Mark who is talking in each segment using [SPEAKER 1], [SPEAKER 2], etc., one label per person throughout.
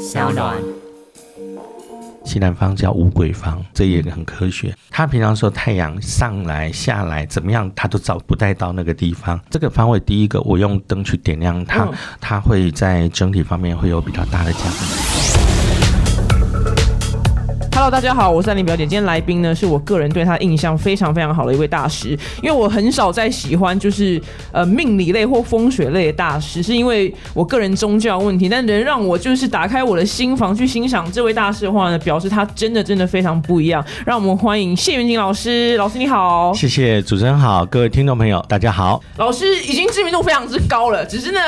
[SPEAKER 1] 小暖。
[SPEAKER 2] 西南方叫五鬼方，这也很科学。他平常说太阳上来下来怎么样，他都找不带到那个地方。这个方位，第一个我用灯去点亮它，
[SPEAKER 3] 嗯
[SPEAKER 2] 它会在整体方面会有比较大的加分。
[SPEAKER 3] Hello，大家好，我是安林表姐。今天来宾呢，是我个人对他印象非常非常好的一位大师。因为我很少在喜欢就是呃命理类或风水类的大师，是因为我个人宗教问题。但能让我就是打开我的心房去欣赏这位大师的话呢，表示他真的真的非常不一样。让我们欢迎谢元景老师，老师你好。
[SPEAKER 2] 谢谢主持人好，各位听众朋友大家好。
[SPEAKER 3] 老师已经知名度非常之高了，只是呢，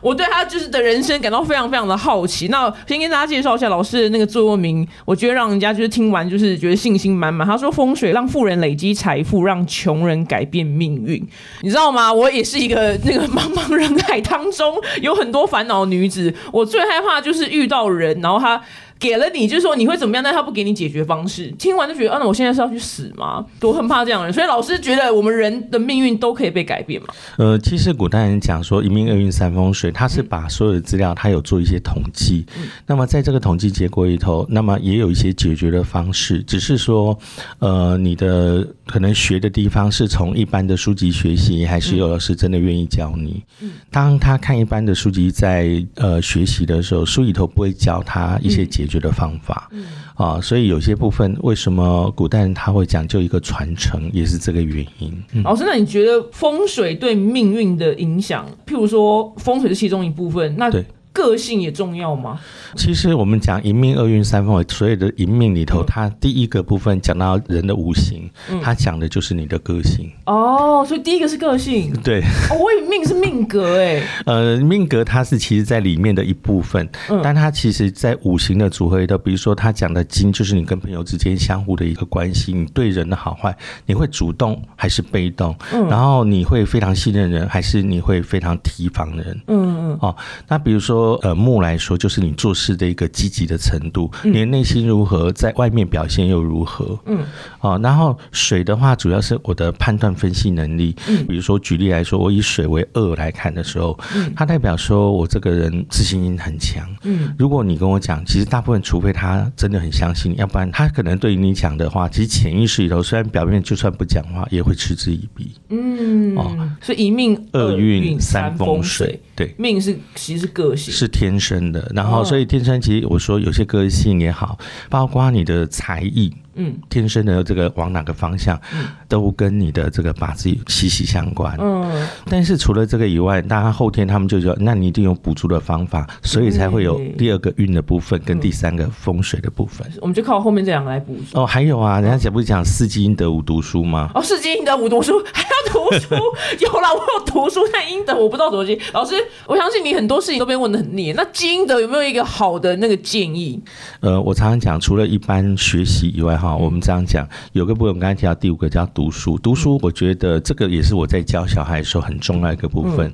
[SPEAKER 3] 我对他就是的人生感到非常非常的好奇。那先跟大家介绍一下老师的那个座右铭，我觉得让人家就是听完就是觉得信心满满。他说：“风水让富人累积财富，让穷人改变命运。”你知道吗？我也是一个那个茫茫人海当中有很多烦恼女子，我最害怕就是遇到人，然后他。给了你，就是说你会怎么样，但他不给你解决方式。听完就觉得，啊，那我现在是要去死吗？我很怕这样的人。所以老师觉得我们人的命运都可以被改变嘛？
[SPEAKER 2] 呃，其实古代人讲说一命二运三风水，他是把所有的资料他有做一些统计，那么在这个统计结果里头，那么也有一些解决的方式，只是说，呃，你的可能学的地方是从一般的书籍学习，还是有老师真的愿意教你。当他看一般的书籍在呃学习的时候，书里头不会教他一些解决的方法，啊，所以有些部分为什么古代人他会讲究一个传承，也是这个原因。嗯。
[SPEAKER 3] 老师，那你觉得风水对命运的影响，譬如说风水是其中一部分，那
[SPEAKER 2] 对
[SPEAKER 3] 个性也重要吗？
[SPEAKER 2] 其实我们讲一命二运三风水，所有的一命里
[SPEAKER 3] 嗯
[SPEAKER 2] 头，它第一个部分讲到人的五行，它讲的就是你的个性。
[SPEAKER 3] 哦，所以第一个是个性，
[SPEAKER 2] 对，
[SPEAKER 3] 哦，我以为命是命格，哎，
[SPEAKER 2] 呃，命格它是其实在里面的一部分，
[SPEAKER 3] 嗯
[SPEAKER 2] 但它其实在五行的组合里头，比如说它讲的金，就是你跟朋友之间相互的一个关系，你对人的好坏，你会主动还是被动？
[SPEAKER 3] 嗯
[SPEAKER 2] 然后你会非常信任人，还是你会非常提防人？
[SPEAKER 3] 嗯嗯，
[SPEAKER 2] 哦，那比如说呃木来说，就是你做事的一个积极的程度，
[SPEAKER 3] 嗯
[SPEAKER 2] 你的内心如何，在外面表现又如何？
[SPEAKER 3] 嗯，
[SPEAKER 2] 哦，然后水的话，主要是我的判断分析能力。
[SPEAKER 3] 嗯
[SPEAKER 2] 比如说举例来说，我以水为二来看的时候，它代表说我这个人自信心很强。
[SPEAKER 3] 嗯，
[SPEAKER 2] 如果你跟我讲，其实大部分除非他真的很相信，要不然他可能对于你讲的话，其实潜意识里头虽然表面就算不讲话，也会嗤之以鼻。
[SPEAKER 3] 嗯，
[SPEAKER 2] 哦
[SPEAKER 3] 所以一命
[SPEAKER 2] 二运
[SPEAKER 3] 运
[SPEAKER 2] 三风
[SPEAKER 3] 风
[SPEAKER 2] 水，，对。
[SPEAKER 3] 命是其实是个性，
[SPEAKER 2] 是天生的，然后
[SPEAKER 3] 哦
[SPEAKER 2] 所以天生其实我说有些个性也好，包括你的才艺，
[SPEAKER 3] 嗯
[SPEAKER 2] 天生的这个往哪个方向，都跟你的这个八字息息相关。
[SPEAKER 3] 嗯，
[SPEAKER 2] 但是除了这个以外，大家后天他们就说，那你一定有补助的方法，所以才会有第二个运的部分跟第三个风水的部分。
[SPEAKER 3] 我们就靠后面这两个来补充。
[SPEAKER 2] 哦，还有啊，人家讲不是讲四积阴德五读书吗？
[SPEAKER 3] 哦，四积阴德五读书 还要读书，有啦，我有读书，但阴德我不知道怎么记。老师，我相信你很多事情都被问的很腻，那基因德有没有一个好的那个建议？
[SPEAKER 2] 呃，我常常讲，除了一般学习以外，哈，我们这样讲，有个部分我刚才提到第五个叫读书。读书，我觉得这个也是我在教小孩的时候很重要的一个部分。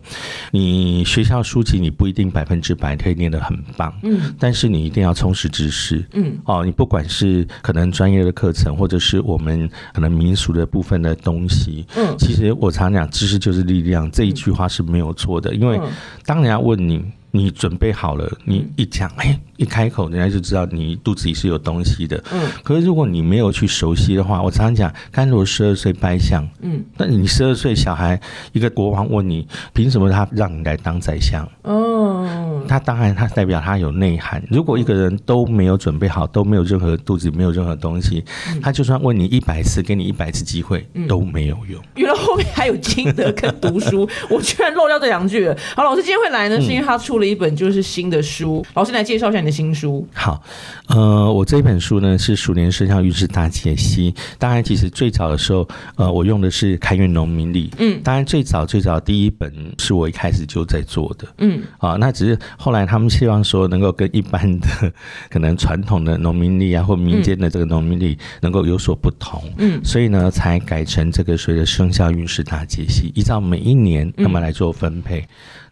[SPEAKER 2] 你学校书籍你不一定百分之百可以念得很棒，
[SPEAKER 3] 嗯
[SPEAKER 2] 但是你一定要充实知识。
[SPEAKER 3] 嗯
[SPEAKER 2] 哦，你不管是可能专业的课程，或者是我们可能民俗的部分的东西，
[SPEAKER 3] 嗯
[SPEAKER 2] 其实我常讲，知识就是力量，这一句话是没有错的。因为
[SPEAKER 3] 嗯
[SPEAKER 2] 当人家问你，你准备好了，你一讲，哎，一开口，人家就知道你肚子里是有东西的。
[SPEAKER 3] 嗯
[SPEAKER 2] 可是如果你没有去熟悉的话，我常常讲，甘罗十二岁拜相，
[SPEAKER 3] 嗯
[SPEAKER 2] 那你十二岁小孩，一个国王问你，凭什么他让你来当宰相？
[SPEAKER 3] 哦
[SPEAKER 2] 他当然，他代表他有内涵。如果一个人都没有准备好，都没有任何肚子里没有任何东西，他就算问你一百次，给你一百次机会，都没有用。
[SPEAKER 3] 原来后面还有金德跟读书，我居然漏掉这两句了。好，老师今天会来呢，是因为他出了一本就是新的书。老师来介绍一下你的新书。
[SPEAKER 2] 好，呃，我这本书呢是鼠年生肖运势大解析。当然，其实最早的时候，呃，我用的是开运农民历。
[SPEAKER 3] 嗯
[SPEAKER 2] 当然最早最早第一本是我一开始就在做的。
[SPEAKER 3] 嗯
[SPEAKER 2] 啊，那只是后来他们希望说能够跟一般的可能传统的农民历啊，或民间的这个农民历能够有所不同，
[SPEAKER 3] 嗯
[SPEAKER 2] 所以呢才改成这个所谓的生肖运势大解析，依照每一年那么来做分配。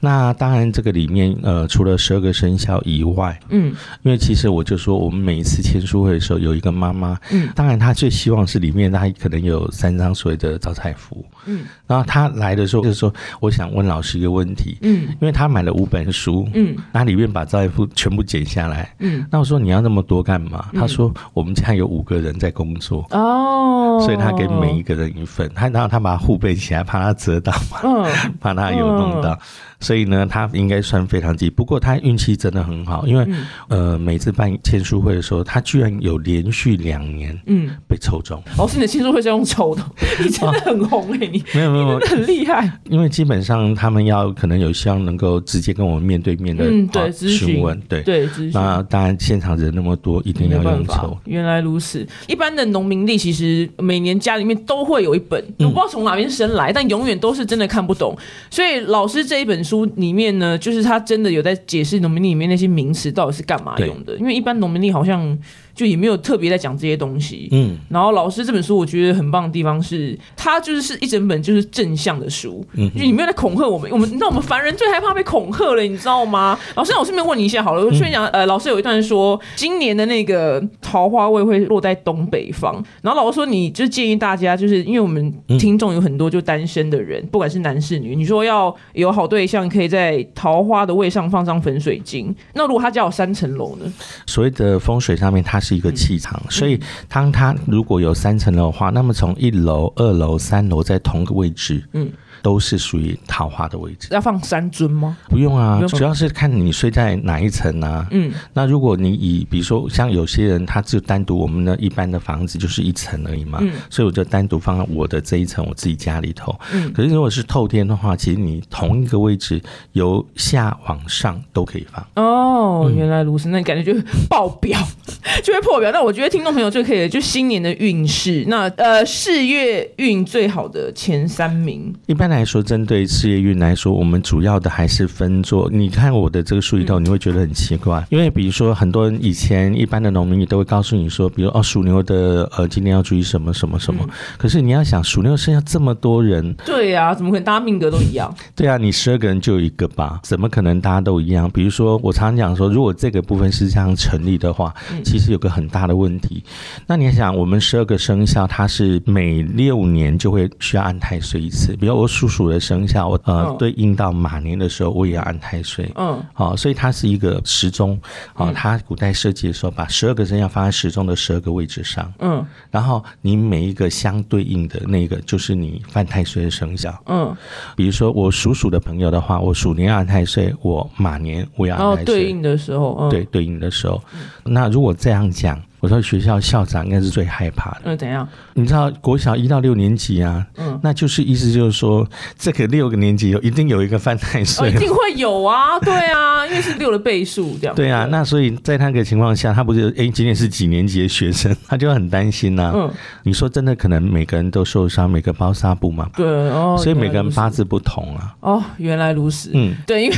[SPEAKER 2] 那当然，这个里面呃，除了十二个生肖以外，
[SPEAKER 3] 嗯。
[SPEAKER 2] 因为其实我就说，我们每一次签书会的时候，有一个妈妈，
[SPEAKER 3] 嗯。
[SPEAKER 2] 当然她最希望是里面她可能有三张所谓的招财符，
[SPEAKER 3] 嗯。
[SPEAKER 2] 然后她来的时候就是说，我想问老师一个问题，
[SPEAKER 3] 嗯。
[SPEAKER 2] 因为她买了五本书，
[SPEAKER 3] 嗯。
[SPEAKER 2] 那里面把招财符全部剪下来，
[SPEAKER 3] 嗯，
[SPEAKER 2] 那我说你要那么多干嘛？她说我们家有五个人在工作。
[SPEAKER 3] 哦，
[SPEAKER 2] 所以他给每一个人一份，他然后他把它护背起来，怕它折到嘛，
[SPEAKER 3] 嗯
[SPEAKER 2] 怕它有弄到，所以呢，他应该算非常急。不过他运气真的很好，因为、
[SPEAKER 3] 嗯
[SPEAKER 2] 呃，每次办签书会的时候，他居然有连续两年
[SPEAKER 3] 嗯，
[SPEAKER 2] 被抽中。
[SPEAKER 3] 老师，你的签书会是用抽的，你真的很红哎、你
[SPEAKER 2] 没有没有，没有
[SPEAKER 3] 很厉害。
[SPEAKER 2] 因为基本上他们要可能有希望能够直接跟我们面对面的
[SPEAKER 3] 嗯，对，询
[SPEAKER 2] 询问，对。
[SPEAKER 3] 对。
[SPEAKER 2] 那当然，现场人那么多，一定要用抽。，
[SPEAKER 3] 原来如此。一般的农民历其实每年家里面都会有一本，我不知道从哪边生来，但永远都是真的看不懂。所以老师这一本书里面呢，就是他真的有在解释农民历里面那些名词到底是干嘛用的。因为一般农民历好像就也没有特别在讲这些东西。
[SPEAKER 2] 嗯，
[SPEAKER 3] 然后老师这本书我觉得很棒的地方是，它就是是一整本就是正向的书，
[SPEAKER 2] 嗯
[SPEAKER 3] 就你没有在恐吓我们，我们你知道我们凡人最害怕被恐吓了，你知道吗？老师，那我顺便问你一下好了，我顺便讲，呃，老师有一段说，今年的那个桃花位会落在东北方，然后老师说，你就建议大家，就是因为我们听众有很多就单身的人，不管是男是女，你说要有好对象，可以在桃花的位上放张粉水晶，那如果他家有三层楼呢？
[SPEAKER 2] 所谓的风水上面，它是一个气场，所以当它如果有三层楼的话，那么从一楼、二楼、三楼在同个位置，都是属于桃花的位置。
[SPEAKER 3] 要放三尊吗？
[SPEAKER 2] 不用啊，
[SPEAKER 3] 用
[SPEAKER 2] 主要是看你睡在哪一层啊。
[SPEAKER 3] 嗯
[SPEAKER 2] 那如果你以比如说像有些人，他就单独我们的一般的房子就是一层而已嘛，
[SPEAKER 3] 嗯
[SPEAKER 2] 所以我就单独放在我的这一层，我自己家里头。
[SPEAKER 3] 嗯
[SPEAKER 2] 可是如果是透天的话，其实你同一个位置由下往上都可以放。
[SPEAKER 3] 哦，
[SPEAKER 2] 嗯
[SPEAKER 3] 原来如此，那你感觉就会爆表，就会破表。那我觉得听众朋友最可以的，就新年的运势，那呃事业运最好的前三名，
[SPEAKER 2] 一般来说，针对事业运来说，我们主要的还是分作。你看我的这个数里头，你会觉得很奇怪，因为比如说很多人以前一般的农民也都会告诉你说，比如哦属牛的呃今天要注意什么什么什么。可是你要想属牛剩下这么多人，
[SPEAKER 3] 对呀、怎么可能大家命格都一样？
[SPEAKER 2] 对啊，你十二个人就有一个吧，怎么可能大家都一样？比如说我常常讲说，如果这个部分是这样成立的话，其实有个很大的问题。那你想，我们十二个生肖，它是每六年就会需要安太岁一次。比如我属鼠的生肖，我呃、
[SPEAKER 3] 嗯
[SPEAKER 2] 对应到马年的时候，我也要安太岁。
[SPEAKER 3] 嗯
[SPEAKER 2] 好、所以它是一个时钟。好、它古代设计的时候，把十二个生肖放在时钟的十二个位置上，
[SPEAKER 3] 嗯
[SPEAKER 2] 然后你每一个相对应的那个就是你犯太岁的生肖。
[SPEAKER 3] 嗯，
[SPEAKER 2] 比如说我属鼠的朋友的话，我鼠年要安太岁，我马年我也要安太岁。
[SPEAKER 3] 对应的时候，嗯，
[SPEAKER 2] 对，对应的时候，那如果这样讲，我说学校校长应该是最害怕的。
[SPEAKER 3] 嗯，怎样？
[SPEAKER 2] 你知道国小一到六年级啊，
[SPEAKER 3] 嗯
[SPEAKER 2] 那就是意思就是说，这个六个年级有一定有一个犯太
[SPEAKER 3] 哦，
[SPEAKER 2] 岁
[SPEAKER 3] 一。定会有啊，对啊，因为是六的倍数这样。
[SPEAKER 2] 对啊，那所以在那个情况下，他不是哎，今年是几年级的学生，他就很担心呐、
[SPEAKER 3] 嗯，
[SPEAKER 2] 你说真的，可能每个人都受伤，每个包纱布嘛，
[SPEAKER 3] 对哦，
[SPEAKER 2] 所以每个人八字不同啊。
[SPEAKER 3] 哦，原来如此。
[SPEAKER 2] 嗯，
[SPEAKER 3] 对，因为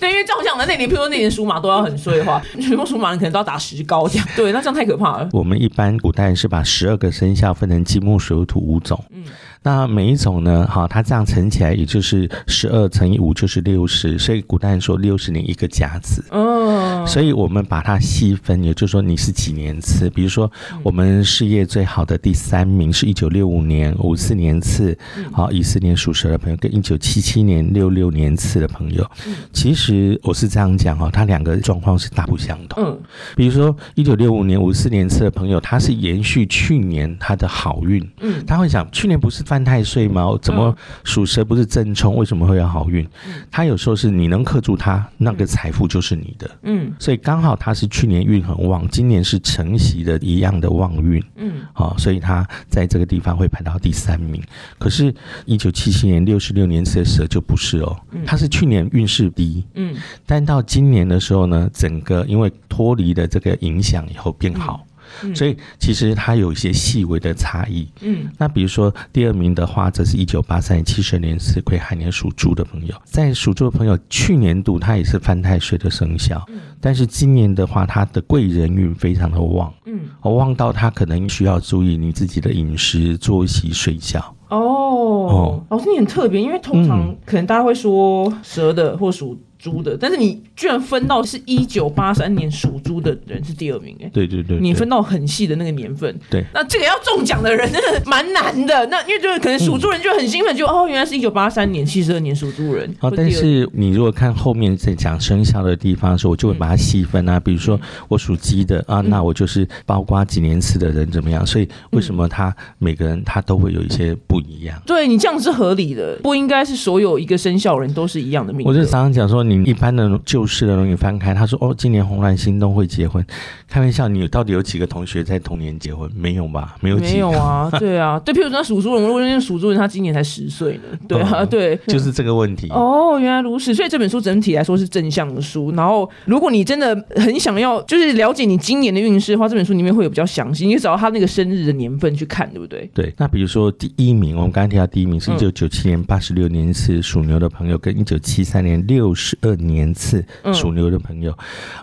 [SPEAKER 3] 对，因为照相的那年，譬如说那年属马都要很衰的话，全部属马人可能都要打石膏这样。对，那这样太可怕了。
[SPEAKER 2] 我们一般古代人是把十二个生肖分成金木水火土五种，
[SPEAKER 3] 嗯
[SPEAKER 2] 那每一种呢，哈，它这样乘起来也就是十二乘以五就是六十，所以古代人说六十年一个甲子。
[SPEAKER 3] 哦，
[SPEAKER 2] 所以我们把它细分，也就是说你是几年次，比如说
[SPEAKER 3] 嗯。
[SPEAKER 2] 我们事业最好的第三名是一九六五年五四年次，
[SPEAKER 3] 嗯。
[SPEAKER 2] 好一四年属蛇的朋友跟一九七七年六六年次的朋友，
[SPEAKER 3] 嗯。
[SPEAKER 2] 其实我是这样讲哦，它两个状况是大不相同。
[SPEAKER 3] 嗯。
[SPEAKER 2] 比如说一九六五年五四年次的朋友，他是延续去年他的好运，
[SPEAKER 3] 嗯。
[SPEAKER 2] 他会想去年不是犯太岁吗？怎么属蛇不是正冲？为什么会有好运？他有时候是你能克住他，那个财富就是你的。
[SPEAKER 3] 嗯
[SPEAKER 2] 所以刚好他是去年运很旺，今年是承袭的一样的旺运，
[SPEAKER 3] 嗯
[SPEAKER 2] 好、所以他在这个地方会排到第三名。可是，一九七七年六十六年次的蛇就不是哦，他是去年运势低，
[SPEAKER 3] 嗯
[SPEAKER 2] 但到今年的时候呢，整个因为脱离了这个影响以后变好，
[SPEAKER 3] 嗯
[SPEAKER 2] 所以其实它有一些细微的差异。
[SPEAKER 3] 嗯。
[SPEAKER 2] 那比如说第二名的话，则是一九八三年七十年是癸亥年属猪的朋友，在属猪的朋友去年度他也是犯太岁的生肖，但是今年的话，他的贵人运非常的旺，
[SPEAKER 3] 嗯，
[SPEAKER 2] 哦旺到他可能需要注意你自己的饮食、作息、睡觉。
[SPEAKER 3] 哦，老师你很特别，因为通常可能大家会说蛇的或属。猪的，但是你居然分到是一九八三年属猪的人是第二名哎，
[SPEAKER 2] 对对对，
[SPEAKER 3] 你分到很细的那个年份，
[SPEAKER 2] 对，
[SPEAKER 3] 那这个要中奖的人真的蛮难的，那因为就是可能属猪人就很兴奋，就哦原来是一九八三年七十二年属猪人，
[SPEAKER 2] 哦，但是你如果看后面在讲生肖的地方的时候，我就会把它细分啊，比如说我属鸡的啊，那我就是包括几年次的人怎么样，所以为什么他每个人他都会有一些不一样？
[SPEAKER 3] 对你这样是合理的，不应该是所有一个生肖人都是一样的命。
[SPEAKER 2] 我就常常讲说你。一般的旧式的容易翻开，他说：“哦，今年红鸾心动会结婚。”开玩笑，你到底有几个同学在同年结婚？没有吧？没有，
[SPEAKER 3] 没有啊。对啊，对，譬如说属猪人，如果那属猪人，他今年才十岁呢。对啊，对，
[SPEAKER 2] 就是这个问题。
[SPEAKER 3] 哦，原来如此。所以这本书整体来说是正向的书。然后，如果你真的很想要，就是了解你今年的运势的话，这本书里面会有比较详细，你找到他那个生日的年份去看，对不对？
[SPEAKER 2] 对。那比如说第一名，我们刚刚提到第一名是一九九七年八十六年是属牛的朋友，跟一九七三年六十二年次。属牛的朋友，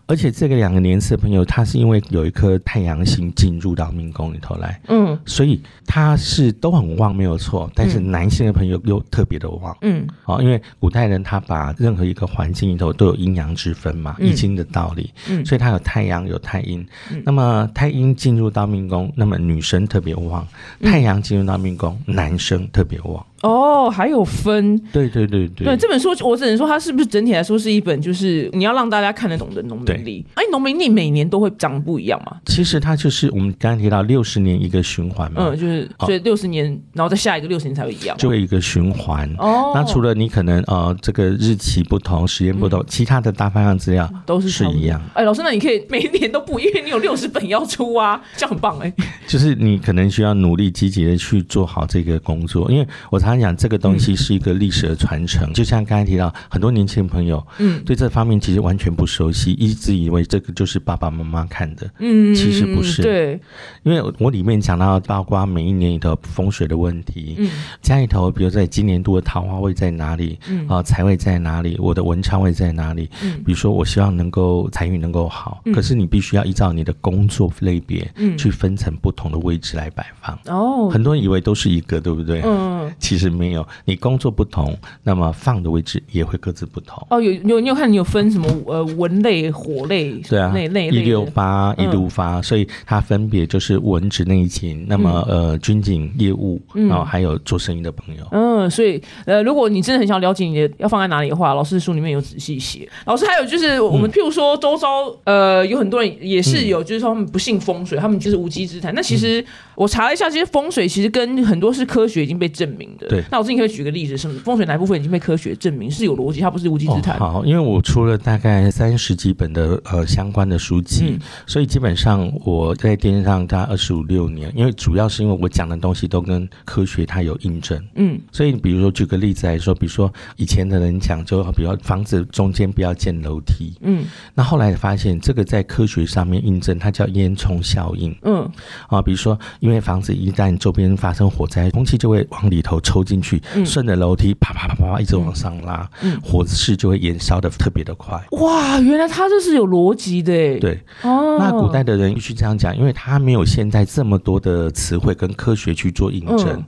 [SPEAKER 2] 而且这个两个年次的朋友，他是因为有一颗太阳星进入到命宫里头来，嗯，所以他是都很旺，没有错。但是男性的朋友又特别的旺，嗯，好，因为古代人他把任何一个环境里头都有阴阳之分嘛，易经的道理，嗯，所以他有太阳有太阴，那么太阴进入到命宫，那么女生特别旺；太阳进入到命宫，男生特别旺。
[SPEAKER 3] 哦，还有分，
[SPEAKER 2] 对对对对，
[SPEAKER 3] 对这本书我只能说它是不是整体来说是一本就是你要让大家看得懂的农民历。哎，农民历每年都会长不一样嘛？
[SPEAKER 2] 其实它就是我们刚刚提到六十年一个循环嘛，
[SPEAKER 3] 嗯，就是所以六十年，然后再下一个六十年才会一样，
[SPEAKER 2] 就会一个循环。哦，那除了你可能呃这个日期不同，时间不同，其他的大方向资料
[SPEAKER 3] 都是
[SPEAKER 2] 是一样。
[SPEAKER 3] 哎，老师，那你可以每一年都不，因为你有六十本要出啊，这样很棒哎。
[SPEAKER 2] 就是你可能需要努力积极的去做好这个工作，因为我常常讲这个东西。是一个历史的传承，就像刚才提到，很多年轻朋友，嗯，对这方面其实完全不熟悉，一直以为这个就是爸爸妈妈看的，嗯，其实不是，
[SPEAKER 3] 对，
[SPEAKER 2] 因为我里面讲到包括每一年里头风水的问题，嗯，家里头，比如在今年度的桃花位在哪里，嗯，啊，财位在哪里，我的文昌位在哪里，嗯，比如说我希望能够财运能够好，可是你必须要依照你的工作类别，嗯，去分成不同的位置来摆放，哦，很多人以为都是一个，对不对？嗯，其实没有，你。工作不同，那么放的位置也会各自不同。
[SPEAKER 3] 哦，有有，你有看你有分什么？呃，文类、火类，
[SPEAKER 2] 对啊，
[SPEAKER 3] 那那
[SPEAKER 2] 一六八一六发，所以它分别就是文职内勤，那么呃，军警业务，然后还有做生意的朋友。
[SPEAKER 3] 嗯，所以呃，如果你真的很想了解你的要放在哪里的话，老师书里面有仔细写。老师还有就是我们譬如说周遭呃有很多人也是有，就是说他们不信风水，他们就是无稽之谈。那其实我查了一下，其实风水其实跟很多是科学已经被证明的。
[SPEAKER 2] 对，
[SPEAKER 3] 那我自己可以举个。例子是风水哪部分已经被科学证明是有逻辑，它不是无稽之谈。
[SPEAKER 2] 好，因为我出了大概三十几本的呃相关的书籍，所以基本上我在电视上大概二十五六年。因为主要是因为我讲的东西都跟科学它有印证。嗯，所以比如说举个例子来说，比如说以前的人讲，就比如房子中间不要建楼梯。嗯，那后来发现这个在科学上面印证，它叫烟囱效应。嗯，啊，比如说因为房子一旦周边发生火灾，空气就会往里头抽进去。嗯。顺着楼梯啪啪啪啪啪一直往上拉，火势就会燃烧的特别的快。
[SPEAKER 3] 哇，原来它这是有逻辑的
[SPEAKER 2] 对，哦，那古代的人必须这样讲，因为他没有现在这么多的词汇跟科学去做印证，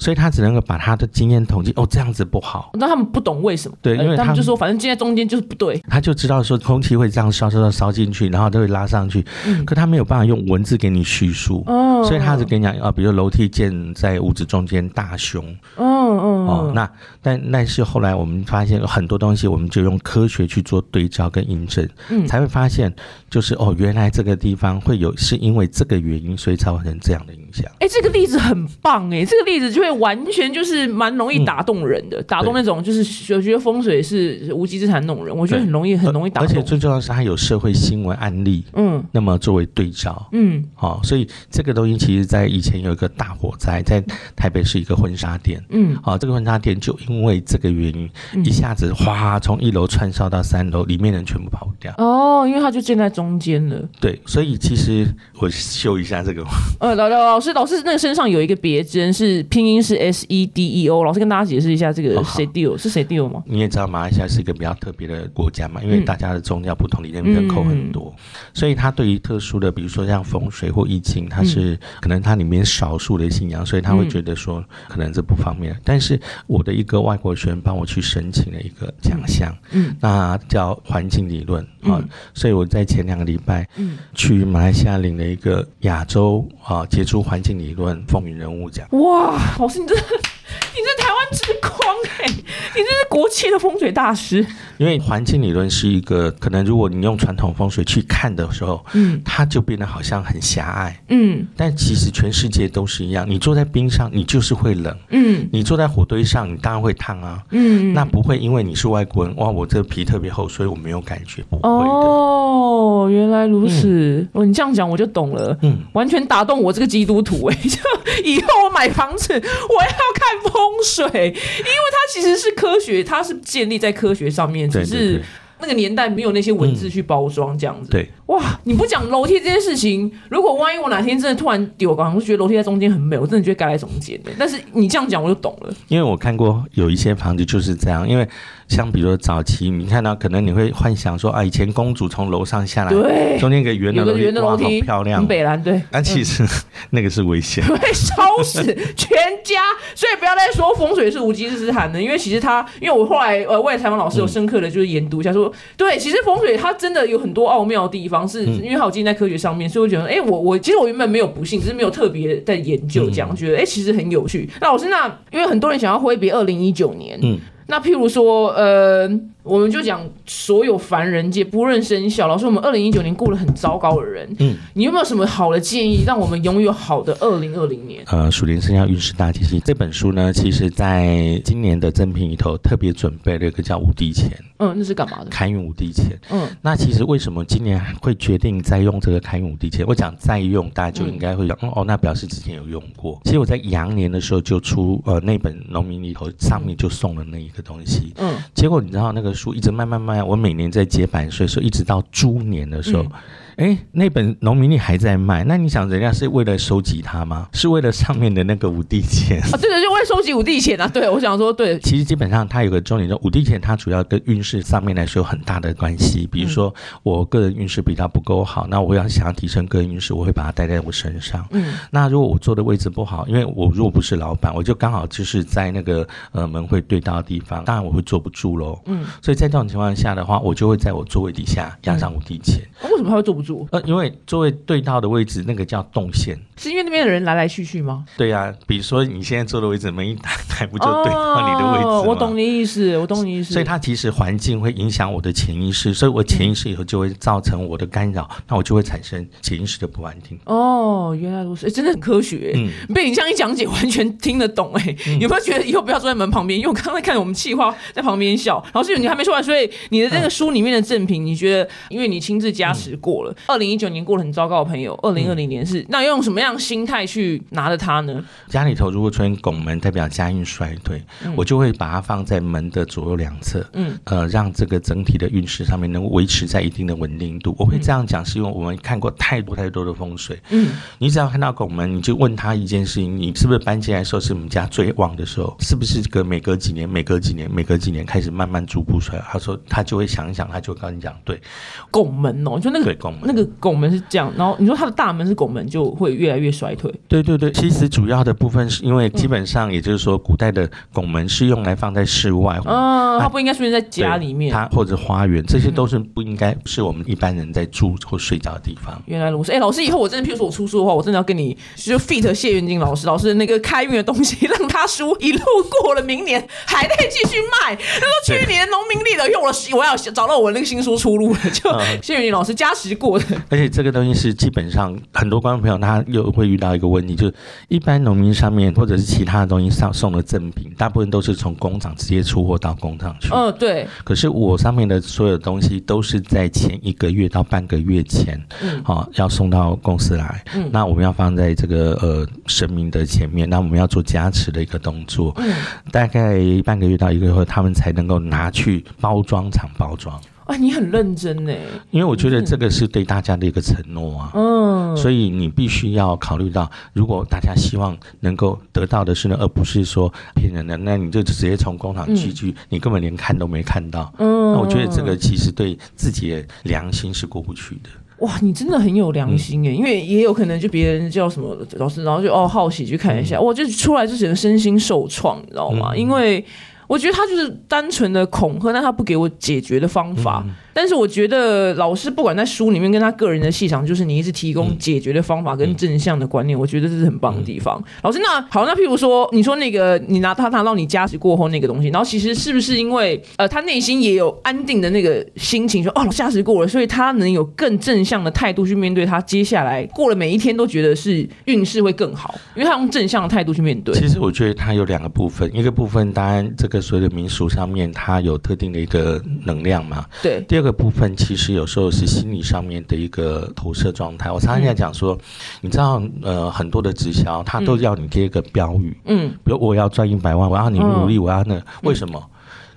[SPEAKER 2] 所以他只能够把他的经验统计。哦，这样子不好。
[SPEAKER 3] 那他们不懂为什么？
[SPEAKER 2] 对，因为
[SPEAKER 3] 他们就说，反正现在中间就是不对。
[SPEAKER 2] 他就知道说空气会这样烧烧烧烧进去，然后就会拉上去。嗯，可他没有办法用文字给你叙述。哦，所以他是跟你讲啊，比如楼梯建在屋子中间，大凶。嗯嗯。哦，那但但是后来我们发现很多东西，我们就用科学去做对照跟印证，嗯，才会发现就是哦，原来这个地方会有是因为这个原因，所以造成这样的影响。
[SPEAKER 3] 哎，这个例子很棒哎，这个例子就会完全就是蛮容易打动人的，打动那种就是我觉得风水是无稽之谈那种人，我觉得很容易很容易打动。
[SPEAKER 2] 而且最重要的是，它有社会新闻案例，嗯，那么作为对照，嗯，好，所以这个东西其实在以前有一个大火灾，在台北是一个婚纱店，嗯，好，这个。婚纱店就因为这个原因，一下子哗从一楼窜烧到三楼，里面人全部跑掉。
[SPEAKER 3] 哦，因为他就建在中间了。
[SPEAKER 2] 对，所以其实我修一下这个。
[SPEAKER 3] 呃，老老老师，老师那个身上有一个别针，是拼音是 S E D E O。老师跟大家解释一下，这个谁 deal 是谁 deal 吗？
[SPEAKER 2] 你也知道马来西亚是一个比较特别的国家嘛，因为大家的宗教不同，里面人口很多，所以他对于特殊的，比如说像风水或易经，它是可能它里面少数的信仰，所以他会觉得说，可能这这不方便。但是我的一个外国学员帮我去申请了一个奖项，
[SPEAKER 3] 嗯，
[SPEAKER 2] 那叫环境理论啊、
[SPEAKER 3] 嗯。
[SPEAKER 2] 所以我在前两个礼拜，
[SPEAKER 3] 嗯。
[SPEAKER 2] 去马来西亚领了一个亚洲啊杰出环境理论风云人物奖。
[SPEAKER 3] 哇，老师你真的，你是台湾之光哎、你这是国际的风水大师。
[SPEAKER 2] 因为环境理论是一个可能，如果你用传统风水去看的时候，
[SPEAKER 3] 嗯。
[SPEAKER 2] 它就变得好像很狭隘。
[SPEAKER 3] 嗯。
[SPEAKER 2] 但其实全世界都是一样，你坐在冰上，你就是会冷；
[SPEAKER 3] 嗯。
[SPEAKER 2] 你坐在火堆上，你当然会烫啊。
[SPEAKER 3] 嗯，
[SPEAKER 2] 那不会因为你是外国人，哇，我这个皮特别厚，所以我没有感觉，不会的。
[SPEAKER 3] 哦，原来如此。哦，你这样讲我就懂了。
[SPEAKER 2] 嗯，
[SPEAKER 3] 完全打动我这个基督徒哎、就以后我买房子我要看风水，因为它其实是科学，它是建立在科学上面，只是
[SPEAKER 2] 对对对
[SPEAKER 3] 那个年代没有那些文字去包装这样子。
[SPEAKER 2] 对，
[SPEAKER 3] 哇，你不讲楼梯这件事情，如果万一我哪天真的突然丢刚，我就觉得楼梯在中间很美，我真的觉得该在中间的。但是你这样讲我就懂了。
[SPEAKER 2] 因为我看过有一些房子就是这样，因为像比如说早期，你看到可能你会幻想说啊，以前公主从楼上下来，
[SPEAKER 3] 对，
[SPEAKER 2] 中间一个圆
[SPEAKER 3] 个
[SPEAKER 2] 楼梯，哇，好
[SPEAKER 3] 圆的楼梯，
[SPEAKER 2] 漂亮
[SPEAKER 3] 很。北蓝对。
[SPEAKER 2] 但其实 那个是危险。
[SPEAKER 3] 会烧死全家，所以不要再说风水是无稽之谈的，因为其实他，因为我后来呃，为了采访老师有深刻的就是研读一下说，对，其实风水它真的有很多奥妙的地方，是因为它有建立在科学上面，所以我觉得，哎、我我其实我原本没有不信，只是没有特别在研究这样，觉得哎、其实很有趣。那老师，那因为很多人想要挥别二零一九年，
[SPEAKER 2] 嗯，
[SPEAKER 3] 那譬如说，呃，我们就讲所有凡人界，不论生肖，老师，我们二零一九年过得很糟糕的人，
[SPEAKER 2] 嗯，
[SPEAKER 3] 你有没有什么好的建议，让我们拥有好的二零二零年？
[SPEAKER 2] 呃，鼠年生肖运势大解析这本书呢，其实在今年的赠品里头特别准备了一个叫五帝钱，
[SPEAKER 3] 嗯，那是干嘛的？
[SPEAKER 2] 开运五帝钱。
[SPEAKER 3] 嗯
[SPEAKER 2] 那其实为什么今年会决定再用这个开运五帝钱？我讲再用，大家就应该会讲、嗯哦，那表示之前有用过。其实我在羊年的时候就出呃那本农民里头上面就送了那一个东西。
[SPEAKER 3] 嗯
[SPEAKER 2] 结果你知道那个书一直慢慢慢慢，我每年在结版税的时候，一直到猪年的时候
[SPEAKER 3] 嗯，
[SPEAKER 2] 哎、那本农民历还在卖。那你想，人家是为了收集它吗？是为了上面的那个五帝钱？
[SPEAKER 3] 啊，对对，就为了收集五帝钱啊。对，我想说，对，
[SPEAKER 2] 其实基本上它有个重点，就五帝钱它主要跟运势上面来说有很大的关系。比如说我个人运势比较不够好，那我要想要提升个人运势，我会把它带在我身上。
[SPEAKER 3] 嗯
[SPEAKER 2] 那如果我坐的位置不好，因为我如果不是老板，我就刚好就是在那个呃门会对到的地方，当然我会坐不住喽。
[SPEAKER 3] 嗯，
[SPEAKER 2] 所以在这种情况下的话，我就会在我座位底下压上五帝钱。
[SPEAKER 3] 为什么他会坐不住？
[SPEAKER 2] 呃，因为座位对到的位置那个叫动线。
[SPEAKER 3] 是因为那边的人来来去去吗？
[SPEAKER 2] 对呀、比如说你现在坐的位置，门一打开，不就对到你的位置
[SPEAKER 3] 我懂你意思，我懂你意思。
[SPEAKER 2] 所以它其实环境会影响我的潜意识，所以我潜意识以后就会造成我的干扰，那我就会产生潜意识的不安定。
[SPEAKER 3] 哦，原来如此，诶真的很科学、
[SPEAKER 2] 嗯
[SPEAKER 3] 被你这样一讲解，完全听得懂哎、有没有觉得以后不要坐在门旁边？因为我刚才看我们企划在旁边笑，老师你还没说完，所以你的那个书里面的赠品，你觉得因为你亲自加持过了，二零一九年过得很糟糕的朋友，二零二零年是、那用什么样心态去拿着它呢？
[SPEAKER 2] 家里头如果出现拱门，代表家运衰退，我就会把它放在门的左右两侧，
[SPEAKER 3] 嗯，
[SPEAKER 2] 呃，让这个整体的运势上面能够维持在一定的稳定度。我会这样讲，是因为我们看过太多太多的风水，
[SPEAKER 3] 嗯，
[SPEAKER 2] 你只要看到拱门，你就问他一件事情：你是不是搬进来的时候是我们家最旺的时候？是不是隔每隔几年、每隔几年、每隔几年开始慢慢逐步衰？他说他就会想一想，他就会跟你讲，对
[SPEAKER 3] 拱门哦，就那个
[SPEAKER 2] 对，拱门
[SPEAKER 3] 那个拱门是这样，然后你说它的大门是拱门，就会越来越衰退。
[SPEAKER 2] 对对对，其实主要的部分是因为基本上也就是说，古代的拱门是用来放在室外，
[SPEAKER 3] 嗯，它不应该出现在家里面。
[SPEAKER 2] 它或者花园，这些都是不应该是我们一般人在住或睡觉的地方。
[SPEAKER 3] 原来如此，哎、老师，以后我真的，譬如说我出书的话，我真的要跟你就 fit 谢元金老师，老师那个开运的东西，让他书一路过了明年还在继续卖。他说去年农民历的用了，我要找到我那个新书出路了，就
[SPEAKER 2] 嗯
[SPEAKER 3] 谢元金老师加持过的。
[SPEAKER 2] 而且这个东西是基本上很多观众朋友他又会遇到一个问题，就是一般农民上面或者是其他的东西上送的赠品，大部分都是从工厂直接出货到工厂去。
[SPEAKER 3] 嗯，对，
[SPEAKER 2] 可是我上面的所有东西都是在前一个月到半个月前，
[SPEAKER 3] 嗯
[SPEAKER 2] 好、要送到公司来。
[SPEAKER 3] 嗯
[SPEAKER 2] 那我们要放在这个呃神明的前面，那我们要做加持的一个动作，
[SPEAKER 3] 嗯，
[SPEAKER 2] 大概半个月到一个月后，他们才能够拿去包装厂包装。
[SPEAKER 3] 啊，你很认真呢。
[SPEAKER 2] 因为我觉得这个是对大家的一个承诺啊。
[SPEAKER 3] 嗯，
[SPEAKER 2] 所以你必须要考虑到，如果大家希望能够得到的是呢，而不是说骗人的，那你就直接从工厂寄去，你根本连看都没看到。
[SPEAKER 3] 嗯，
[SPEAKER 2] 那我觉得这个其实对自己的良心是过不去的。
[SPEAKER 3] 哇，你真的很有良心哎，因为也有可能就别人叫什么老师，然后就哦好奇去看一下，哇，就出来就整个身心受创，你知道吗？因为我觉得他就是单纯的恐吓，但他不给我解决的方法。但是我觉得老师不管在书里面跟他个人的细想，就是你一直提供解决的方法跟正向的观念，我觉得这是很棒的地方。老师，那好，那譬如说你说那个你拿他拿到你加持过后那个东西，然后其实是不是因为呃他内心也有安定的那个心情，说哦加持过了，所以他能有更正向的态度去面对他接下来过了每一天都觉得是运势会更好，因为他用正向的态度去面对。
[SPEAKER 2] 其实我觉得他有两个部分，一个部分当然这个所有的民俗上面它有特定的一个能量嘛，
[SPEAKER 3] 对。
[SPEAKER 2] 第二个部分其实有时候是心理上面的一个投射状态。我常常在讲说，你知道，呃，很多的直销它都要你贴一个标语，嗯，比如我要赚一百万，我要你努力，我要那为什么？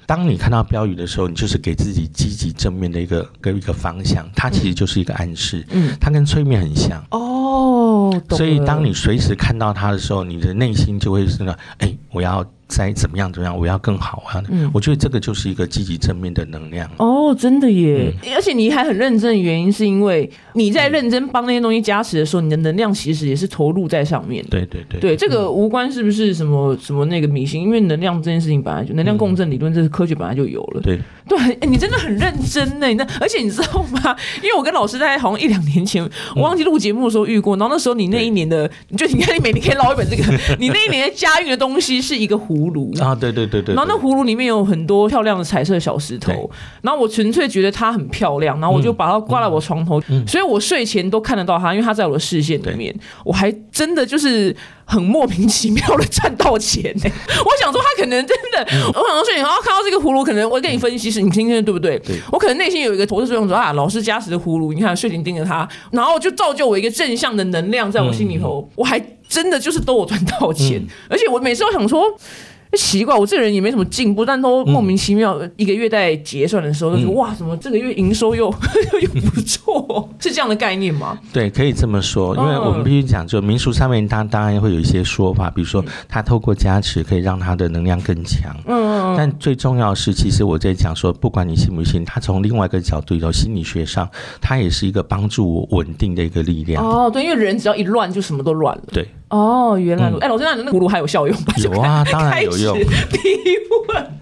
[SPEAKER 2] 当你看到标语的时候，你就是给自己积极正面的一个跟一个方向，它其实就是一个暗示，嗯，它跟催眠很像
[SPEAKER 3] 哦。
[SPEAKER 2] 所以当你随时看到它的时候，你的内心就会是那，哎，我要。再怎么样怎么样，我要更好啊！嗯，我觉得这个就是一个积极正面的能量
[SPEAKER 3] 哦，真的耶！而且你还很认真的原因，是因为你在认真帮那些东西加持的时候，你的能量其实也是投入在上面。
[SPEAKER 2] 对对对，
[SPEAKER 3] 对这个无关是不是什么什么那个迷信，因为能量这件事情本来就能量共振理论，这是科学本来就有了。
[SPEAKER 2] 对
[SPEAKER 3] 对，你真的很认真呢！你那而且你知道吗？因为我跟老师在好像一两年前，我忘记录节目的时候遇过，然后那时候你那一年的，就你看你每年可以捞一本这个，你那一年的家运的东西是一个葫芦。
[SPEAKER 2] 啊，对对对对，
[SPEAKER 3] 然后那葫芦里面有很多漂亮的彩色小石头，然后我纯粹觉得它很漂亮，然后我就把它挂在我床头，所以我睡前都看得到它，因为它在我的视线里面，我还真的就是很莫名其妙的赚到钱呢。我想说，他可能真的，我想说睡前然后看到这个葫芦，可能我跟你分析是，你听听对不对？我可能内心有一个投射作用，说啊，老师加持的葫芦，你看睡醒盯着他，然后就造就我一个正向的能量在我心里头，我还真的就是都我赚到钱，而且我每次都想说。奇怪，我这个人也没什么进步，但都莫名其妙。一个月在结算的时候，就说哇，怎么这个月营收又 又不错？是这样的概念吗？
[SPEAKER 2] 对，可以这么说。因为我们必须讲，就民俗上面，它当然会有一些说法，比如说它透过加持可以让它的能量更强。嗯嗯。但最重要是，其实我在讲说，不管你信不信，它从另外一个角度，从心理学上，它也是一个帮助我稳定的一个力量。
[SPEAKER 3] 哦，对，因为人只要一乱，就什么都乱了。
[SPEAKER 2] 对。
[SPEAKER 3] 哦，原来哎，老师，那你那葫芦还有效用吗？
[SPEAKER 2] 有啊，当然有用。
[SPEAKER 3] 第一问，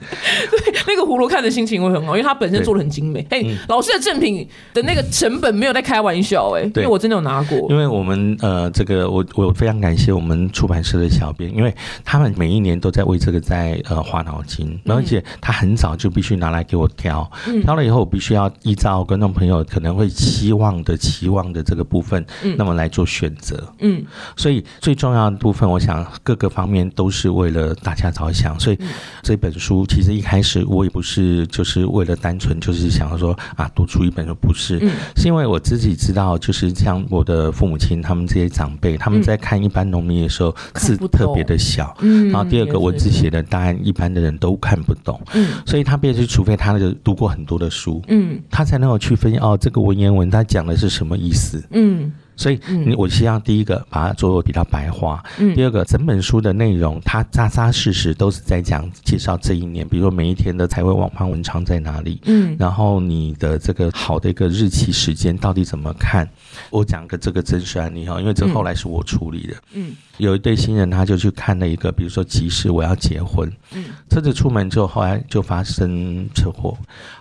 [SPEAKER 3] 对，那个葫芦看的心情会很好，因为它本身做的很精美。哎，老师的赠品的那个成本没有在开玩笑，哎，因为我真的有拿过。
[SPEAKER 2] 因为我们呃，这个我我非常感谢我们出版社的小编，因为他们每一年都在为这个在呃花脑筋，而且他很早就必须拿来给我挑，挑了以后我必须要依照观众朋友可能会期望的期望的这个部分，那么来做选择。嗯，所以最。重要的部分，我想各个方面都是为了大家着想，所以这本书其实一开始我也不是就是为了单纯就是想要说啊读出一本书，不是，是因为我自己知道，就是像我的父母亲他们这些长辈，他们在看一般农民的时候字特别的小，然后第二个文字写的当然一般的人都看不懂，所以他必须除非他的读过很多的书，嗯，他才能够去分析哦这个文言文他讲的是什么意思，嗯。所以，你我希望第一个把它做比较白话，第二个整本书的内容它扎扎实实都是在讲介绍这一年，比如说每一天的财位网盘文昌在哪里，嗯，然后你的这个好的一个日期时间到底怎么看？我讲个这个真实案例哈，因为这后来是我处理的，嗯。有一对新人，他就去看了一个，比如说即使，我要结婚，嗯，车子出门之后，后来就发生车祸，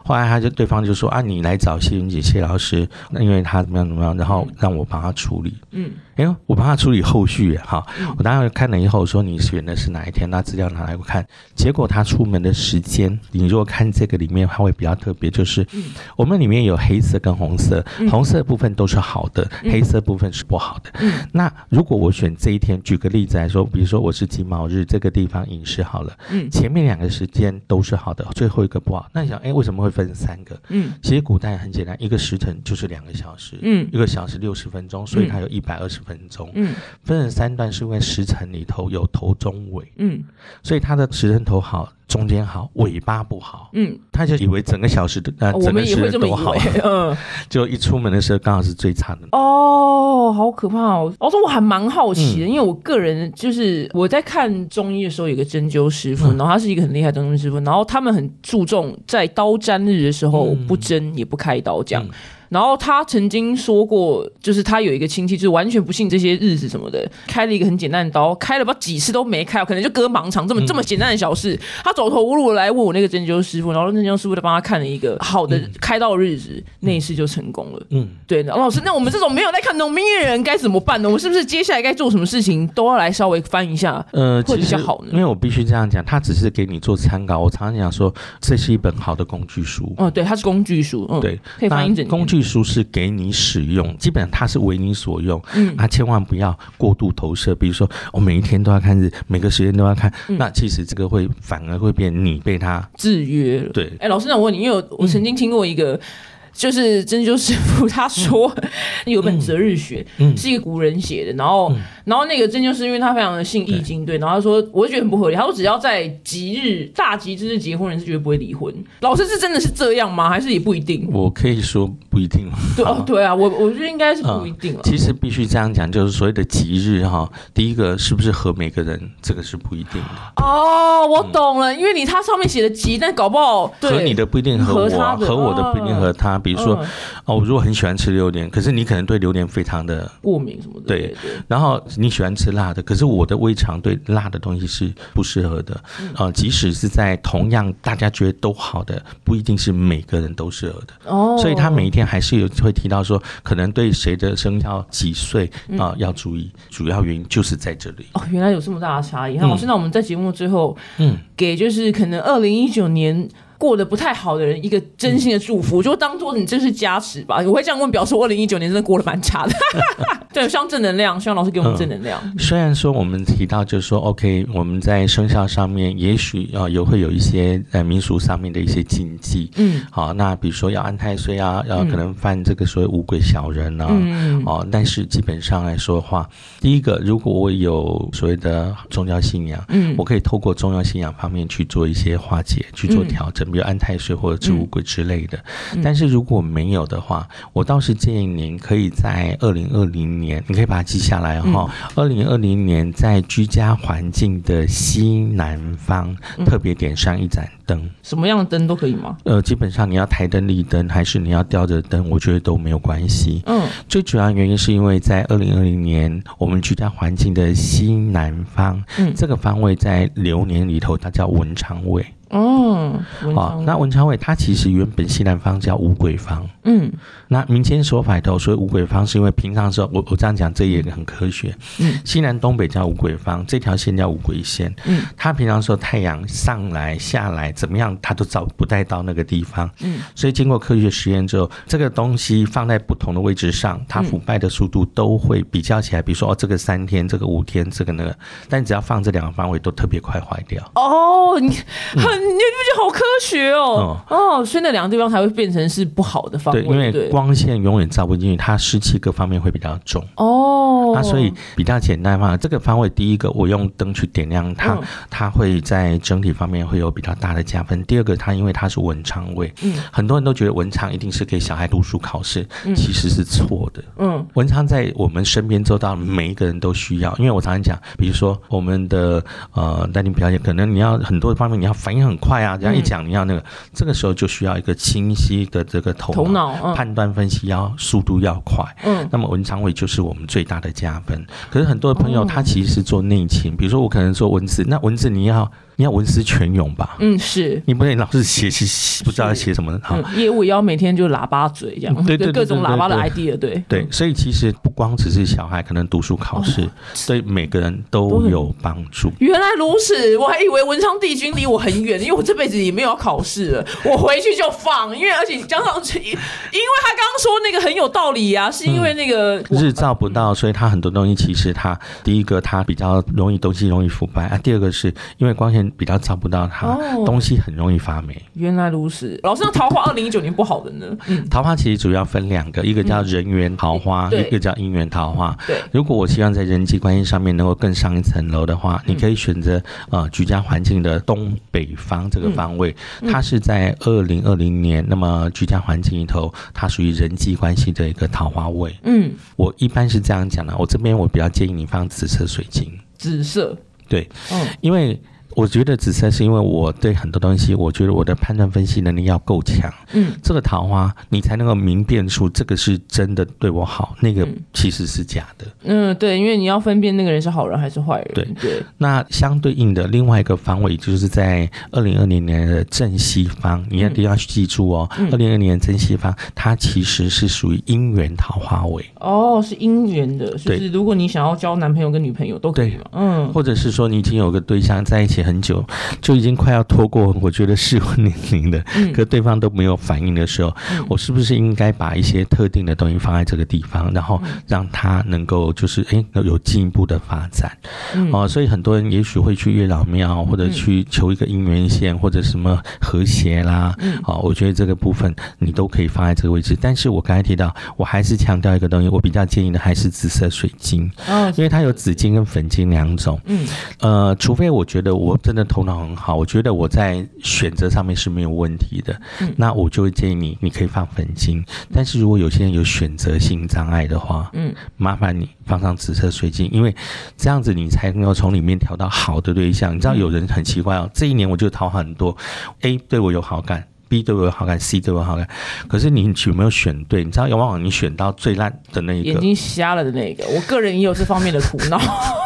[SPEAKER 2] 后来他就对方就说啊，你来找谢云姐谢老师，那因为他怎么样怎么样，然后让我帮他处理，嗯。哎，我帮他处理后续哈。我当时看了以后说，你选的是哪一天？那资料拿来我看。结果他出门的时间，你如果看这个里面，它会比较特别，就是我们里面有黑色跟红色，红色部分都是好的，黑色部分是不好的。那如果我选这一天，举个例子来说，比如说我是金卯日，这个地方饮食好了，嗯，前面两个时间都是好的，最后一个不好。那你想，哎，为什么会分三个？嗯，其实古代很简单，一个时辰就是两个小时，嗯，一个小时六十分钟，所以它有一百二十。分钟，嗯，分成三段，是因为时辰里头有头、中、尾，嗯，所以他的时辰头好，中间好，尾巴不好，嗯，他就以为整个小时的呃，整个时辰都好，嗯，就一出门的时候刚好是最差的。
[SPEAKER 3] 哦，好可怕哦！我说我还蛮好奇的，因为我个人就是我在看中医的时候，有个针灸师傅，然后他是一个很厉害的针灸师傅，然后他们很注重在刀占日的时候不针也不开刀这样。然后他曾经说过，就是他有一个亲戚，就是完全不信这些日子什么的，开了一个很简单的刀，开了不知道几次都没开，可能就割盲肠这么这么简单的小事，他走投无路来问我那个针灸师傅，然后针灸师傅就帮他看了一个好的开刀日子，那一次就成功了。
[SPEAKER 2] 嗯，
[SPEAKER 3] 对，然后老师，那我们这种没有在看农民的人该怎么办呢？我们是不是接下来该做什么事情都要来稍微翻一下？
[SPEAKER 2] 呃，
[SPEAKER 3] 会比较好呢
[SPEAKER 2] 因为我必须这样讲，他只是给你做参考。我常常讲说，这是一本好的工具书。
[SPEAKER 3] 嗯，对，它是工具书，嗯，
[SPEAKER 2] 对，
[SPEAKER 3] 可以翻一整
[SPEAKER 2] 工具书是给你使用，基本上它是为你所用，
[SPEAKER 3] 嗯
[SPEAKER 2] 啊，千万不要过度投射。比如说，我、每一天都要看日，每个时间都要看，
[SPEAKER 3] 嗯
[SPEAKER 2] 那其实这个会反而会变你被它
[SPEAKER 3] 制约了。
[SPEAKER 2] 对
[SPEAKER 3] 哎、老师，那我问你，因为我我曾经听过一个。就是针灸师傅他说 有本《择日学》
[SPEAKER 2] 嗯
[SPEAKER 3] 是一个古人写的，然后然后那个针灸师因为他非常的信易经，对，然后他说我就觉得很不合理，他说只要在吉日大吉之日结婚人是绝对不会离婚。老师是真的是这样吗？还是也不一定？
[SPEAKER 2] 我可以说不一定。
[SPEAKER 3] 对哦，对啊，我我觉得应该是不一定了。
[SPEAKER 2] 其实必须这样讲，就是所谓的吉日哈，第一个是不是合每个人，这个是不一定的。
[SPEAKER 3] 哦，我懂了，因为你他上面写的吉，但搞不好对
[SPEAKER 2] 合你的不一定合我啊，
[SPEAKER 3] 合他的
[SPEAKER 2] 合我的不一定和他。比如说
[SPEAKER 3] 嗯，
[SPEAKER 2] 哦，我如果很喜欢吃榴莲，可是你可能对榴莲非常的
[SPEAKER 3] 过敏什么的。
[SPEAKER 2] 对
[SPEAKER 3] 对，
[SPEAKER 2] 然后你喜欢吃辣的，可是我的胃肠对辣的东西是不适合的。
[SPEAKER 3] 嗯
[SPEAKER 2] 呃，即使是在同样大家觉得都好的，不一定是每个人都适合的。
[SPEAKER 3] 哦，
[SPEAKER 2] 所以他每一天还是有会提到说，可能对谁的生肖几岁
[SPEAKER 3] 嗯
[SPEAKER 2] 啊、要注意，主要原因就是在这里。
[SPEAKER 3] 哦，原来有这么大的差异。那老师，那我们在节目最后，
[SPEAKER 2] 嗯，
[SPEAKER 3] 给就是可能二零一九年。过得不太好的人，一个真心的祝福，就当做你这是加持吧。我会这样问，表示我二零一九年真的过得蛮差的。对，希望正能量，希望老师给我们正能量。
[SPEAKER 2] 虽然说我们提到就是说，OK，我们在生肖上面也许啊有会有一些呃民俗上面的一些禁忌，
[SPEAKER 3] 嗯
[SPEAKER 2] 好，那比如说要安太岁啊，要可能犯这个所谓五鬼小人啊，
[SPEAKER 3] 嗯
[SPEAKER 2] 哦，但是基本上来说的话，第一个，如果我有所谓的宗教信仰，
[SPEAKER 3] 嗯
[SPEAKER 2] 我可以透过宗教信仰方面去做一些化解，去做
[SPEAKER 3] 嗯
[SPEAKER 2] 调整，比如安太岁或者植物鬼之类的。但是如果没有的话，我倒是建议您可以在二零二零年，你可以把它记下来哈、
[SPEAKER 3] 嗯
[SPEAKER 2] 二零二零年在居家环境的西南方
[SPEAKER 3] 嗯
[SPEAKER 2] 特别点上一盏灯。
[SPEAKER 3] 什么样的灯都可以吗？
[SPEAKER 2] 呃，基本上你要台灯、立灯，还是你要吊着灯，我觉得都没有关系。
[SPEAKER 3] 嗯
[SPEAKER 2] 最主要原因是因为在二零二零年，我们居家环境的西南方，
[SPEAKER 3] 嗯
[SPEAKER 2] 这个方位在流年里头，它叫文昌位。
[SPEAKER 3] 哦，文
[SPEAKER 2] 啊、
[SPEAKER 3] 昌
[SPEAKER 2] 那文昌位它其实原本西南方叫五鬼方。
[SPEAKER 3] 嗯
[SPEAKER 2] 那民间说法里头，所以五鬼方是因为平常的时候，我我这样讲，这也很科学。
[SPEAKER 3] 嗯
[SPEAKER 2] 西南东北叫五鬼方，这条线叫五鬼线。
[SPEAKER 3] 嗯
[SPEAKER 2] 它平常时候太阳上来下来怎么样，它都找不带到那个地方。
[SPEAKER 3] 嗯
[SPEAKER 2] 所以经过科学实验之后，这个东西放在不同的位置上，它腐败的速度都会比较起来。比如说哦，这个三天，这个五天，这个那个，但只要放这两个方位都特别快坏掉。
[SPEAKER 3] 哦，你很你不好科学哦？哦，所以那两个地方才会变成是不好的方位，
[SPEAKER 2] 对，因为光线永远照不进去，它湿气各方面会比较重。
[SPEAKER 3] 哦，
[SPEAKER 2] 那所以比较简单嘛，这个方位第一个我用灯去点亮它，
[SPEAKER 3] 嗯
[SPEAKER 2] 它会在整体方面会有比较大的加分。第二个，它因为它是文昌位，
[SPEAKER 3] 嗯
[SPEAKER 2] 很多人都觉得文昌一定是给小孩读书考试，
[SPEAKER 3] 嗯
[SPEAKER 2] 其实是错的。
[SPEAKER 3] 嗯
[SPEAKER 2] 文昌在我们身边周到，每一个人都需要。因为我常常讲，比如说我们的呃丹宁表演，可能你要很多方面你要反应很快啊，这样一讲你要那个，这个时候就需要一个清晰的这个头
[SPEAKER 3] 头脑嗯
[SPEAKER 2] 判断分析要速度要快。
[SPEAKER 3] 嗯
[SPEAKER 2] 那么文昌位就是我们最大的加分。可是很多的朋友
[SPEAKER 3] 哦
[SPEAKER 2] 他其实是做内勤，比如说我可能做文字，那文字你要你要文思泉涌吧，
[SPEAKER 3] 嗯是。
[SPEAKER 2] 你不能老是写写不知道写什么好。
[SPEAKER 3] 嗯，业务也要每天就喇叭嘴这样，
[SPEAKER 2] 对对对
[SPEAKER 3] 各种喇叭的 idea，对。
[SPEAKER 2] 对，所以其实不光只是小孩可能读书考试，对每个人都有帮助。
[SPEAKER 3] 原来如此，我还以为文昌帝君离我很远，因为我这辈子也没有要考试了，我回去就放，因为而且加上，因为他刚刚说那个很有道理啊，是因为那个、
[SPEAKER 2] 日照不到，所以他很多东西其实他第一个他比较容易东西容易腐败啊，第二个是因为光线比较照不到它，
[SPEAKER 3] 哦。
[SPEAKER 2] 东西很容易发霉。
[SPEAKER 3] 原来如此，老师，那桃花二零一九年不好的呢？嗯，
[SPEAKER 2] 桃花其实主要分两个，一个叫人缘桃花，
[SPEAKER 3] 对。
[SPEAKER 2] 一个叫姻缘桃花。
[SPEAKER 3] 对，
[SPEAKER 2] 如果我希望在人际关系上面能够更上一层楼的话，你可以选择呃居家环境的东北方这个方位，它是在二零二零年，那么居家环境里头，它属于人际关系的一个桃花位。
[SPEAKER 3] 嗯，
[SPEAKER 2] 我一般是这样讲的，我这边我比较建议你放紫色水晶，
[SPEAKER 3] 紫色，
[SPEAKER 2] 对，
[SPEAKER 3] 嗯。
[SPEAKER 2] 因为。我觉得紫色是因为我对很多东西，我觉得我的判断分析能力要够强。
[SPEAKER 3] 嗯，
[SPEAKER 2] 这个桃花你才能够明辨出这个是真的对我好，那个其实是假的。
[SPEAKER 3] 嗯，对，因为你要分辨那个人是好人还是坏人。
[SPEAKER 2] 对
[SPEAKER 3] 对，
[SPEAKER 2] 那相对应的另外一个方位，就是在二零二零年的正西方，你一定要记住哦。二零二零年正西方，它其实是属于姻缘桃花位。
[SPEAKER 3] 哦，是姻缘的，就
[SPEAKER 2] 对
[SPEAKER 3] 是如果你想要交男朋友跟女朋友都可以。嗯，
[SPEAKER 2] 或者是说你已经有个对象在一起很久，就已经快要拖过我觉得适婚年龄的，
[SPEAKER 3] 嗯
[SPEAKER 2] 可对方都没有反应的时候，我是不是应该把一些特定的东西放在这个地方，然后让他能够就是诶有进一步的发展？
[SPEAKER 3] 嗯
[SPEAKER 2] 哦，所以很多人也许会去月老庙，或者去求一个姻缘线，或者什么和谐啦。
[SPEAKER 3] 嗯
[SPEAKER 2] 好、我觉得这个部分你都可以放在这个位置。但是我刚才提到，我还是强调一个东西，我比较建议的还是紫色水晶，
[SPEAKER 3] 哦，
[SPEAKER 2] 因为它有紫金跟粉金两种。
[SPEAKER 3] 嗯
[SPEAKER 2] 呃，除非我觉得我真的头脑很好，我觉得我在选择上面是没有问题的，
[SPEAKER 3] 嗯
[SPEAKER 2] 那我就会建议你，你可以放粉晶。但是如果有些人有选择性障碍的话，
[SPEAKER 3] 嗯，
[SPEAKER 2] 麻烦你放上紫色水晶，因为这样子你才能够从里面挑到好的对象。你知道有人很奇怪哦，这一年我就讨很多，A 对我有好感。B 对我有好感，C 对我有好感，可是你有没有选对？你知道，往往你选到最烂的那一个
[SPEAKER 3] 眼
[SPEAKER 2] 个，
[SPEAKER 3] 睛瞎了的那个，我个人也有这方面的苦恼。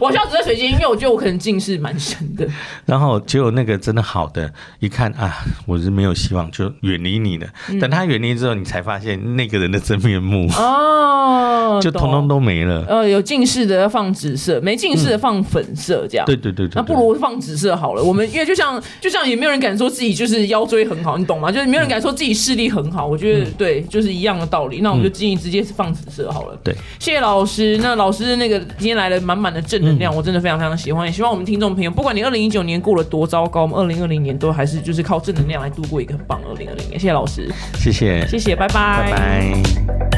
[SPEAKER 3] 我需要紫色水晶，因为我觉得我可能近视蛮深的。
[SPEAKER 2] 然后结果那个真的好的，一看啊，我是没有希望，就远离你了。
[SPEAKER 3] 嗯
[SPEAKER 2] 等他远离之后，你才发现那个人的真面目，
[SPEAKER 3] 哦，
[SPEAKER 2] 就通通都没了。
[SPEAKER 3] 呃，有近视的要放紫色，没近视的放粉色，这样。
[SPEAKER 2] 对对对对
[SPEAKER 3] 那不如放紫色好了。我们因为就像就像也没有人敢说自己就是腰椎很好，你懂吗？就是没有人敢说自己视力很好。我觉得对，就是一样的道理。那我们就建议直接是放紫色好了。
[SPEAKER 2] 对，
[SPEAKER 3] 谢谢老师。那老师那个今天来了满满的正能量，我真的非常非常喜欢。也希望我们听众朋友，不管你二零一九年过了多糟糕，我们二零二零年都还是就是靠正能量来度过一个很棒二零二零年。谢谢老师，
[SPEAKER 2] 谢谢，
[SPEAKER 3] 谢谢，拜拜
[SPEAKER 2] 拜拜。